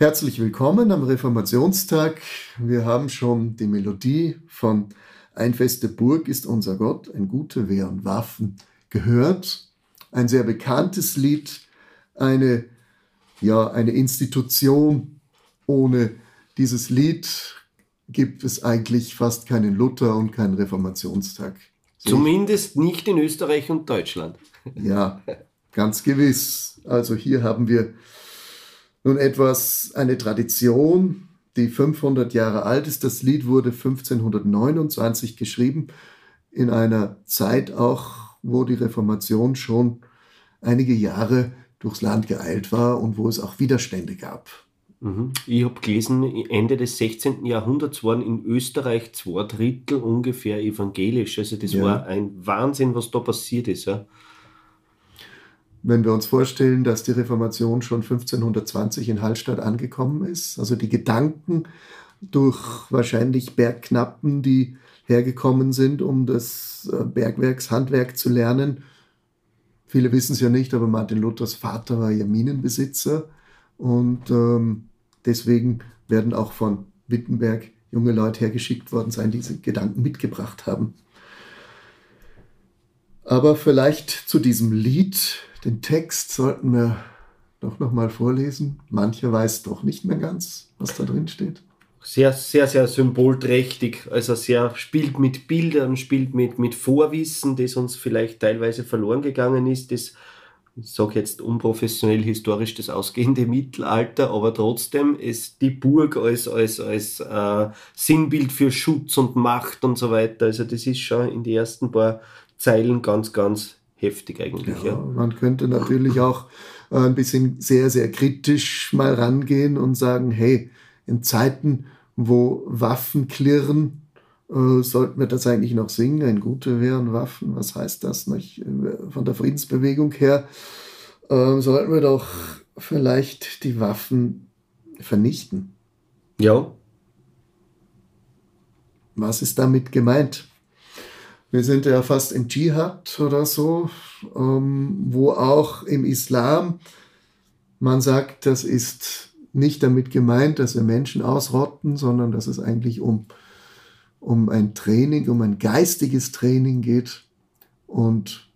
Herzlich willkommen am Reformationstag. Wir haben schon die Melodie von Ein feste Burg ist unser Gott, ein gute Wehr und Waffen gehört. Ein sehr bekanntes Lied, eine, ja, eine Institution. Ohne dieses Lied gibt es eigentlich fast keinen Luther und keinen Reformationstag. Zumindest nicht in Österreich und Deutschland. Ja, ganz gewiss. Also hier haben wir nun etwas, eine Tradition, die 500 Jahre alt ist. Das Lied wurde 1529 geschrieben, in einer Zeit auch, wo die Reformation schon einige Jahre durchs Land geeilt war und wo es auch Widerstände gab. Mhm. Ich habe gelesen, Ende des 16. Jahrhunderts waren in Österreich zwei Drittel ungefähr evangelisch. Also das ja. war ein Wahnsinn, was da passiert ist. Ja. Wenn wir uns vorstellen, dass die Reformation schon 1520 in Hallstatt angekommen ist, also die Gedanken durch wahrscheinlich Bergknappen, die hergekommen sind, um das äh, Bergwerkshandwerk zu lernen. Viele wissen es ja nicht, aber Martin Luthers Vater war ja Minenbesitzer und ähm, deswegen werden auch von Wittenberg junge Leute hergeschickt worden sein, die diese Gedanken mitgebracht haben. Aber vielleicht zu diesem Lied, den Text sollten wir doch nochmal vorlesen. Mancher weiß doch nicht mehr ganz, was da drin steht. Sehr, sehr, sehr symbolträchtig. Also sehr spielt mit Bildern, spielt mit, mit Vorwissen, das uns vielleicht teilweise verloren gegangen ist. Das, ich sage jetzt unprofessionell historisch das ausgehende Mittelalter, aber trotzdem ist die Burg als, als, als äh, Sinnbild für Schutz und Macht und so weiter. Also das ist schon in den ersten paar Zeilen ganz, ganz heftig eigentlich. Ja, ja. Man könnte natürlich auch äh, ein bisschen sehr, sehr kritisch mal rangehen und sagen, hey, in Zeiten, wo Waffen klirren, äh, sollten wir das eigentlich noch singen, ein gute wären Waffen, was heißt das nicht? Von der Friedensbewegung her äh, sollten wir doch vielleicht die Waffen vernichten. Ja. Was ist damit gemeint? Wir sind ja fast im Dschihad oder so, ähm, wo auch im Islam man sagt, das ist nicht damit gemeint, dass wir Menschen ausrotten, sondern dass es eigentlich um, um ein Training, um ein geistiges Training geht. Und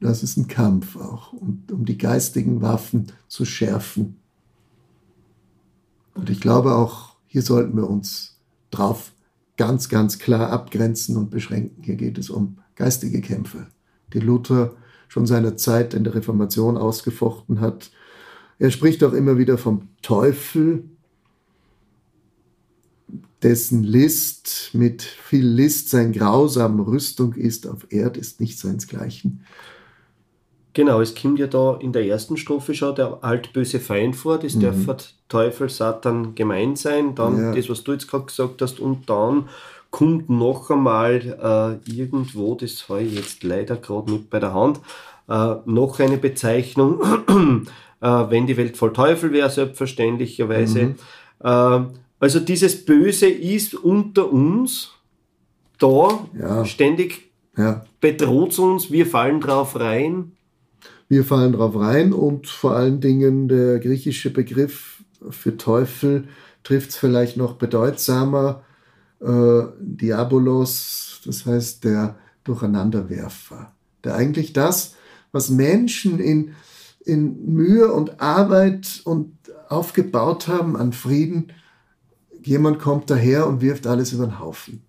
das ist ein Kampf auch, um, um die geistigen Waffen zu schärfen. Und ich glaube auch, hier sollten wir uns drauf ganz, ganz klar abgrenzen und beschränken. Hier geht es um geistige Kämpfe, die Luther schon seiner Zeit in der Reformation ausgefochten hat. Er spricht auch immer wieder vom Teufel, dessen List mit viel List sein grausam Rüstung ist, auf Erd ist nicht seinsgleichen. Genau, es kommt ja da in der ersten Strophe schon der altböse Feind vor, das mhm. darf Teufel, Satan gemein sein, dann ja. das, was du jetzt gerade gesagt hast, und dann kommt noch einmal äh, irgendwo, das habe ich jetzt leider gerade nicht bei der Hand, äh, noch eine Bezeichnung, äh, wenn die Welt voll Teufel wäre, selbstverständlicherweise. Mhm. Äh, also dieses Böse ist unter uns, da, ja. ständig ja. bedroht uns, wir fallen drauf rein. Wir fallen drauf rein und vor allen Dingen der griechische Begriff für Teufel trifft es vielleicht noch bedeutsamer. Äh, Diabolos, das heißt der Durcheinanderwerfer, der eigentlich das, was Menschen in, in Mühe und Arbeit und aufgebaut haben an Frieden, jemand kommt daher und wirft alles über den Haufen.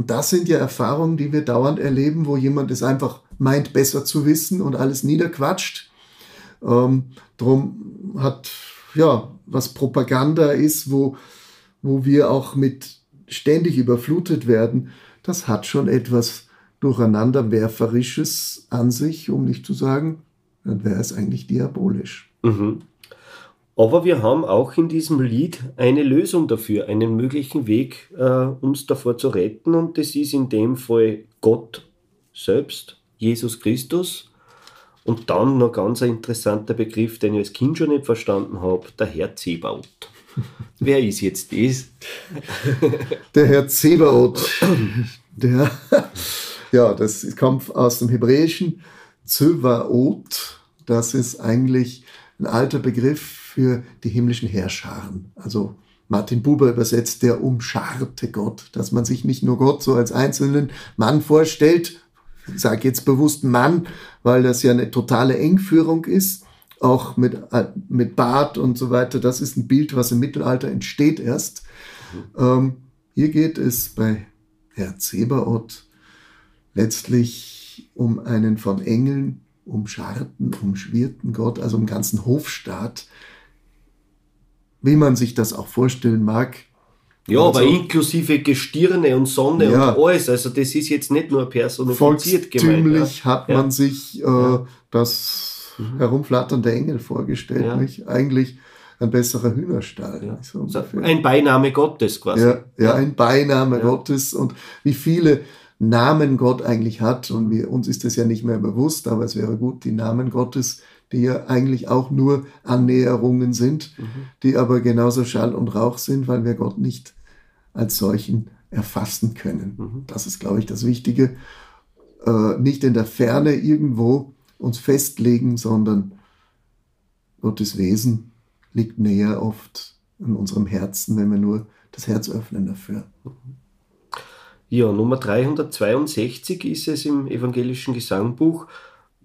Und das sind ja Erfahrungen, die wir dauernd erleben, wo jemand es einfach meint, besser zu wissen und alles niederquatscht. Ähm, drum hat, ja, was Propaganda ist, wo, wo wir auch mit ständig überflutet werden, das hat schon etwas Durcheinanderwerferisches an sich, um nicht zu sagen, dann wäre es eigentlich diabolisch. Mhm. Aber wir haben auch in diesem Lied eine Lösung dafür, einen möglichen Weg, äh, uns davor zu retten. Und das ist in dem Fall Gott selbst, Jesus Christus. Und dann noch ganz ein interessanter Begriff, den ich als Kind schon nicht verstanden habe, der Herr Zebaut. Wer ist jetzt das? Der Herr Zebaut. Der, ja, das kommt aus dem Hebräischen. Zebaot, das ist eigentlich ein alter Begriff für die himmlischen Herrscharen. Also Martin Buber übersetzt der umscharte Gott, dass man sich nicht nur Gott so als einzelnen Mann vorstellt, ich sage jetzt bewusst Mann, weil das ja eine totale Engführung ist, auch mit, äh, mit Bart und so weiter. Das ist ein Bild, was im Mittelalter entsteht erst. Ähm, hier geht es bei Herr Zebaoth letztlich um einen von Engeln umscharten, umschwirrten Gott, also um ganzen Hofstaat, wie man sich das auch vorstellen mag. Ja, also, aber inklusive Gestirne und Sonne ja, und alles. Also das ist jetzt nicht nur personifiziert gemeint. Ja. hat man sich äh, ja. das mhm. herumflatternde Engel vorgestellt. Ja. Nicht? Eigentlich ein besserer Hühnerstall. Ja. So ein Beiname Gottes quasi. Ja, ja ein Beiname Gottes. Und wie viele Namen Gott eigentlich hat. Und wir, uns ist das ja nicht mehr bewusst, aber es wäre gut, die Namen Gottes, die ja eigentlich auch nur Annäherungen sind, mhm. die aber genauso Schall und Rauch sind, weil wir Gott nicht als solchen erfassen können. Mhm. Das ist, glaube ich, das Wichtige. Äh, nicht in der Ferne irgendwo uns festlegen, sondern Gottes Wesen liegt näher oft in unserem Herzen, wenn wir nur das Herz öffnen dafür. Mhm. Ja, Nummer 362 ist es im evangelischen Gesangbuch.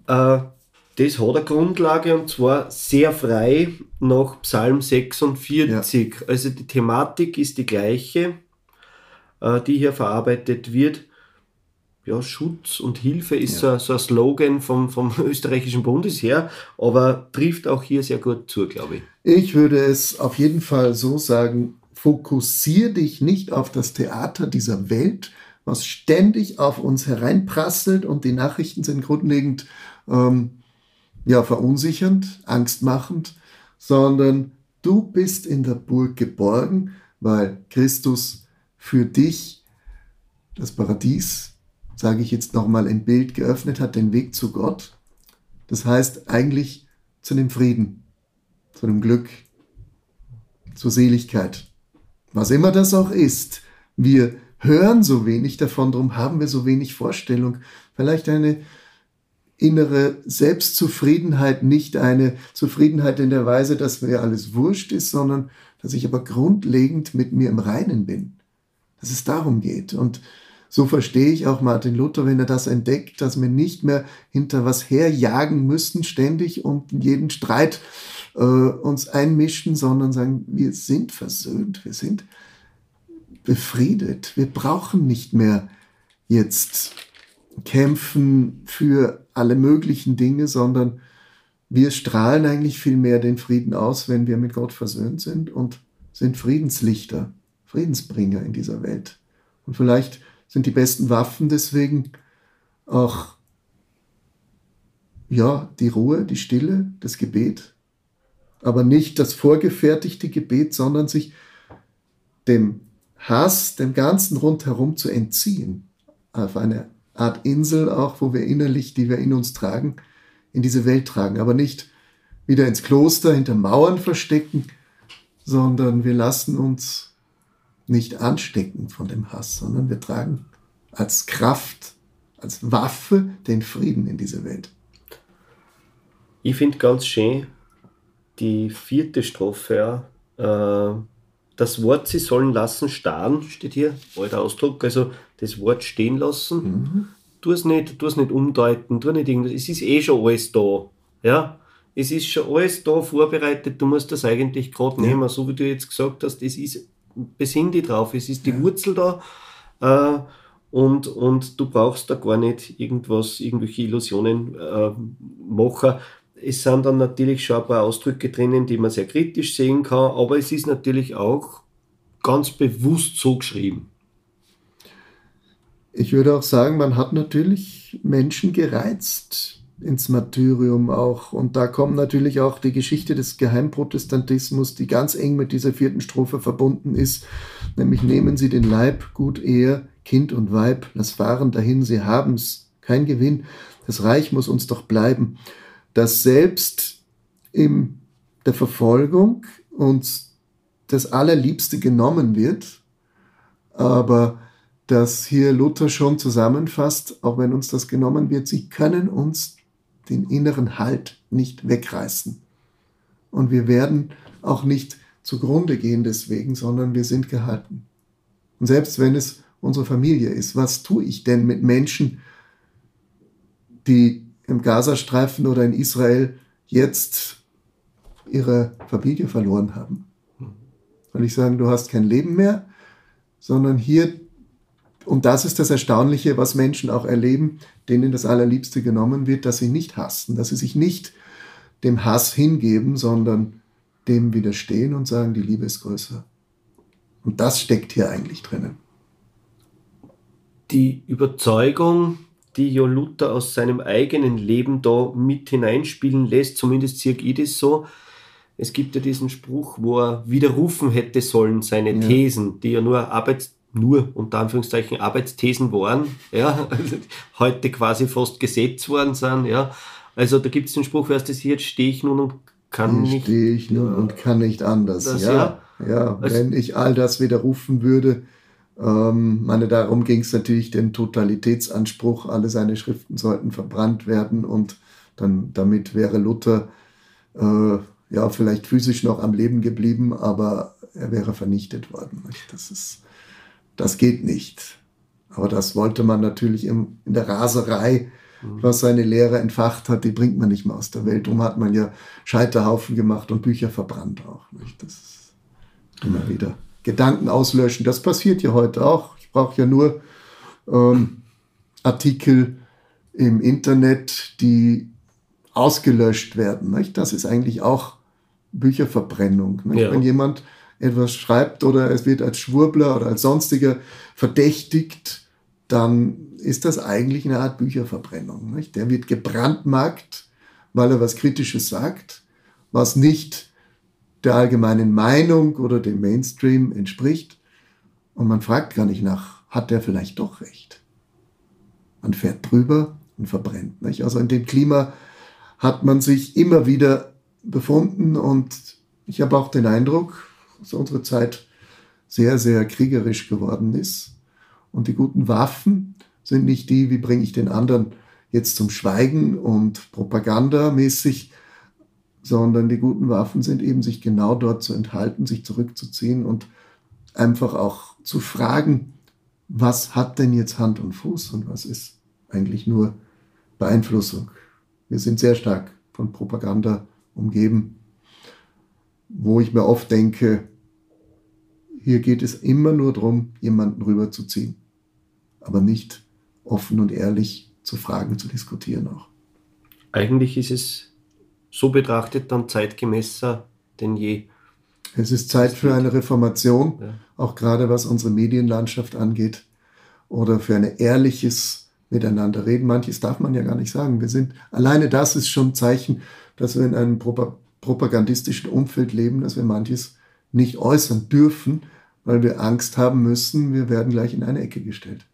Äh, das hat eine Grundlage und zwar sehr frei nach Psalm 46. Ja. Also die Thematik ist die gleiche, äh, die hier verarbeitet wird. Ja, Schutz und Hilfe ist ja. so, so, ein Slogan vom, vom österreichischen Bundesheer, aber trifft auch hier sehr gut zu, glaube ich. Ich würde es auf jeden Fall so sagen, Fokussier dich nicht auf das Theater dieser Welt, was ständig auf uns hereinprasselt und die Nachrichten sind grundlegend ähm, ja, verunsichernd, angstmachend, sondern du bist in der Burg geborgen, weil Christus für dich das Paradies, sage ich jetzt nochmal im Bild, geöffnet hat, den Weg zu Gott. Das heißt eigentlich zu dem Frieden, zu dem Glück, zur Seligkeit was immer das auch ist. Wir hören so wenig davon, darum haben wir so wenig Vorstellung. Vielleicht eine innere Selbstzufriedenheit, nicht eine Zufriedenheit in der Weise, dass mir alles wurscht ist, sondern dass ich aber grundlegend mit mir im Reinen bin. Dass es darum geht. Und so verstehe ich auch Martin Luther, wenn er das entdeckt, dass wir nicht mehr hinter was herjagen müssen, ständig und jeden Streit äh, uns einmischen, sondern sagen, wir sind versöhnt, wir sind befriedet. Wir brauchen nicht mehr jetzt kämpfen für alle möglichen Dinge, sondern wir strahlen eigentlich viel mehr den Frieden aus, wenn wir mit Gott versöhnt sind und sind Friedenslichter, Friedensbringer in dieser Welt. Und vielleicht sind die besten Waffen deswegen auch ja, die Ruhe, die Stille, das Gebet, aber nicht das vorgefertigte Gebet, sondern sich dem Hass, dem Ganzen rundherum zu entziehen. Auf eine Art Insel auch, wo wir innerlich, die wir in uns tragen, in diese Welt tragen. Aber nicht wieder ins Kloster hinter Mauern verstecken, sondern wir lassen uns nicht anstecken von dem Hass, sondern wir tragen als Kraft, als Waffe den Frieden in diese Welt. Ich finde ganz schön, die vierte Strophe, ja, äh, das Wort sie sollen lassen starren, steht hier, alter Ausdruck, also das Wort stehen lassen. Mhm. Tu es nicht, tu es nicht umdeuten, tu nicht irgendwas, es ist eh schon alles da. Ja, es ist schon alles da vorbereitet, du musst das eigentlich gerade ja. nehmen, so wie du jetzt gesagt hast, es ist, besinn dich drauf, es ist die ja. Wurzel da äh, und, und du brauchst da gar nicht irgendwas, irgendwelche Illusionen äh, machen es sind dann natürlich schon ein paar Ausdrücke drinnen, die man sehr kritisch sehen kann, aber es ist natürlich auch ganz bewusst so geschrieben. Ich würde auch sagen, man hat natürlich Menschen gereizt ins Martyrium auch. Und da kommt natürlich auch die Geschichte des Geheimprotestantismus, die ganz eng mit dieser vierten Strophe verbunden ist. Nämlich nehmen Sie den Leib, gut Ehe, Kind und Weib, lass fahren dahin, Sie haben's, kein Gewinn. Das Reich muss uns doch bleiben dass selbst in der Verfolgung uns das Allerliebste genommen wird, aber dass hier Luther schon zusammenfasst, auch wenn uns das genommen wird, sie können uns den inneren Halt nicht wegreißen. Und wir werden auch nicht zugrunde gehen deswegen, sondern wir sind gehalten. Und selbst wenn es unsere Familie ist, was tue ich denn mit Menschen, die im Gazastreifen oder in Israel jetzt ihre Familie verloren haben? Soll ich sagen, du hast kein Leben mehr, sondern hier, und das ist das Erstaunliche, was Menschen auch erleben, denen das Allerliebste genommen wird, dass sie nicht hassen, dass sie sich nicht dem Hass hingeben, sondern dem widerstehen und sagen, die Liebe ist größer. Und das steckt hier eigentlich drinnen. Die Überzeugung, die Jo Luther aus seinem eigenen Leben da mit hineinspielen lässt, zumindest sehe ich das so. Es gibt ja diesen Spruch, wo er widerrufen hätte sollen, seine ja. Thesen, die ja nur Arbeits nur unter Anführungszeichen Arbeitsthesen waren, ja, heute quasi fast Gesetz worden sind, ja. Also da gibt es den Spruch, wer ist das hier, jetzt stehe ich nun und kann nicht. Stehe ich nun ja, und kann nicht anders. Das, ja, ja, ja also, wenn ich all das widerrufen würde, ähm, meine, darum ging es natürlich den Totalitätsanspruch, alle seine Schriften sollten verbrannt werden und dann damit wäre Luther äh, ja vielleicht physisch noch am Leben geblieben, aber er wäre vernichtet worden. Das ist, das geht nicht. Aber das wollte man natürlich im, in der Raserei Mhm. was seine Lehre entfacht hat, die bringt man nicht mehr aus der Welt. Darum hat man ja Scheiterhaufen gemacht und Bücher verbrannt auch. Nicht? Das ist immer wieder. Gedanken auslöschen, das passiert ja heute auch. Ich brauche ja nur ähm, Artikel im Internet, die ausgelöscht werden. Nicht? Das ist eigentlich auch Bücherverbrennung. Ja. Wenn jemand etwas schreibt oder es wird als Schwurbler oder als sonstiger verdächtigt, dann ist das eigentlich eine Art Bücherverbrennung. Nicht? Der wird gebrandmarkt, weil er was Kritisches sagt, was nicht der allgemeinen Meinung oder dem Mainstream entspricht. Und man fragt gar nicht nach, hat der vielleicht doch recht? Man fährt drüber und verbrennt. Nicht? Also in dem Klima hat man sich immer wieder befunden und ich habe auch den Eindruck, dass unsere Zeit sehr, sehr kriegerisch geworden ist. Und die guten Waffen sind nicht die, wie bringe ich den anderen jetzt zum Schweigen und propagandamäßig, sondern die guten Waffen sind eben, sich genau dort zu enthalten, sich zurückzuziehen und einfach auch zu fragen, was hat denn jetzt Hand und Fuß und was ist eigentlich nur Beeinflussung. Wir sind sehr stark von Propaganda umgeben, wo ich mir oft denke, hier geht es immer nur darum, jemanden rüberzuziehen aber nicht offen und ehrlich zu fragen, zu diskutieren auch. Eigentlich ist es so betrachtet dann zeitgemäßer denn je. Es ist Zeit für eine Reformation, ja. auch gerade was unsere Medienlandschaft angeht, oder für ein ehrliches Miteinander reden. Manches darf man ja gar nicht sagen. Wir sind, alleine das ist schon ein Zeichen, dass wir in einem propagandistischen Umfeld leben, dass wir manches nicht äußern dürfen, weil wir Angst haben müssen, wir werden gleich in eine Ecke gestellt.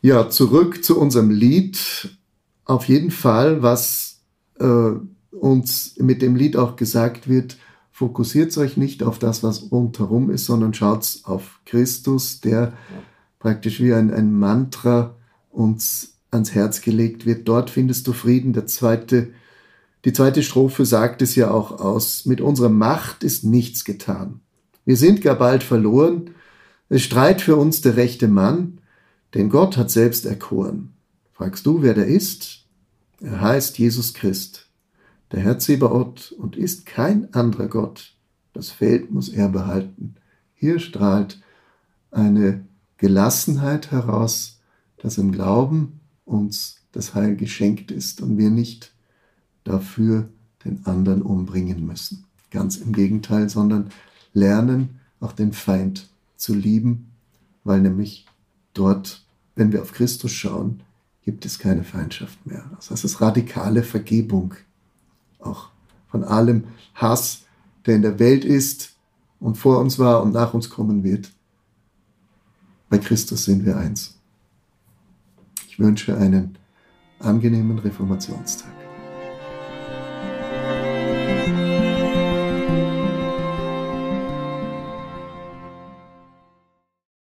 Ja, zurück zu unserem Lied. Auf jeden Fall, was äh, uns mit dem Lied auch gesagt wird, fokussiert euch nicht auf das, was rundherum ist, sondern schaut auf Christus, der praktisch wie ein, ein Mantra uns ans Herz gelegt wird. Dort findest du Frieden. Der zweite, die zweite Strophe sagt es ja auch aus. Mit unserer Macht ist nichts getan. Wir sind gar bald verloren. Es streit für uns der rechte Mann. Denn Gott hat selbst erkoren. Fragst du, wer der ist? Er heißt Jesus Christ, der Herr Zebaoth und ist kein anderer Gott. Das Feld muss er behalten. Hier strahlt eine Gelassenheit heraus, dass im Glauben uns das Heil geschenkt ist und wir nicht dafür den anderen umbringen müssen. Ganz im Gegenteil, sondern lernen, auch den Feind zu lieben, weil nämlich dort wenn wir auf Christus schauen, gibt es keine Feindschaft mehr. Also das ist radikale Vergebung. Auch von allem Hass, der in der Welt ist und vor uns war und nach uns kommen wird. Bei Christus sind wir eins. Ich wünsche einen angenehmen Reformationstag.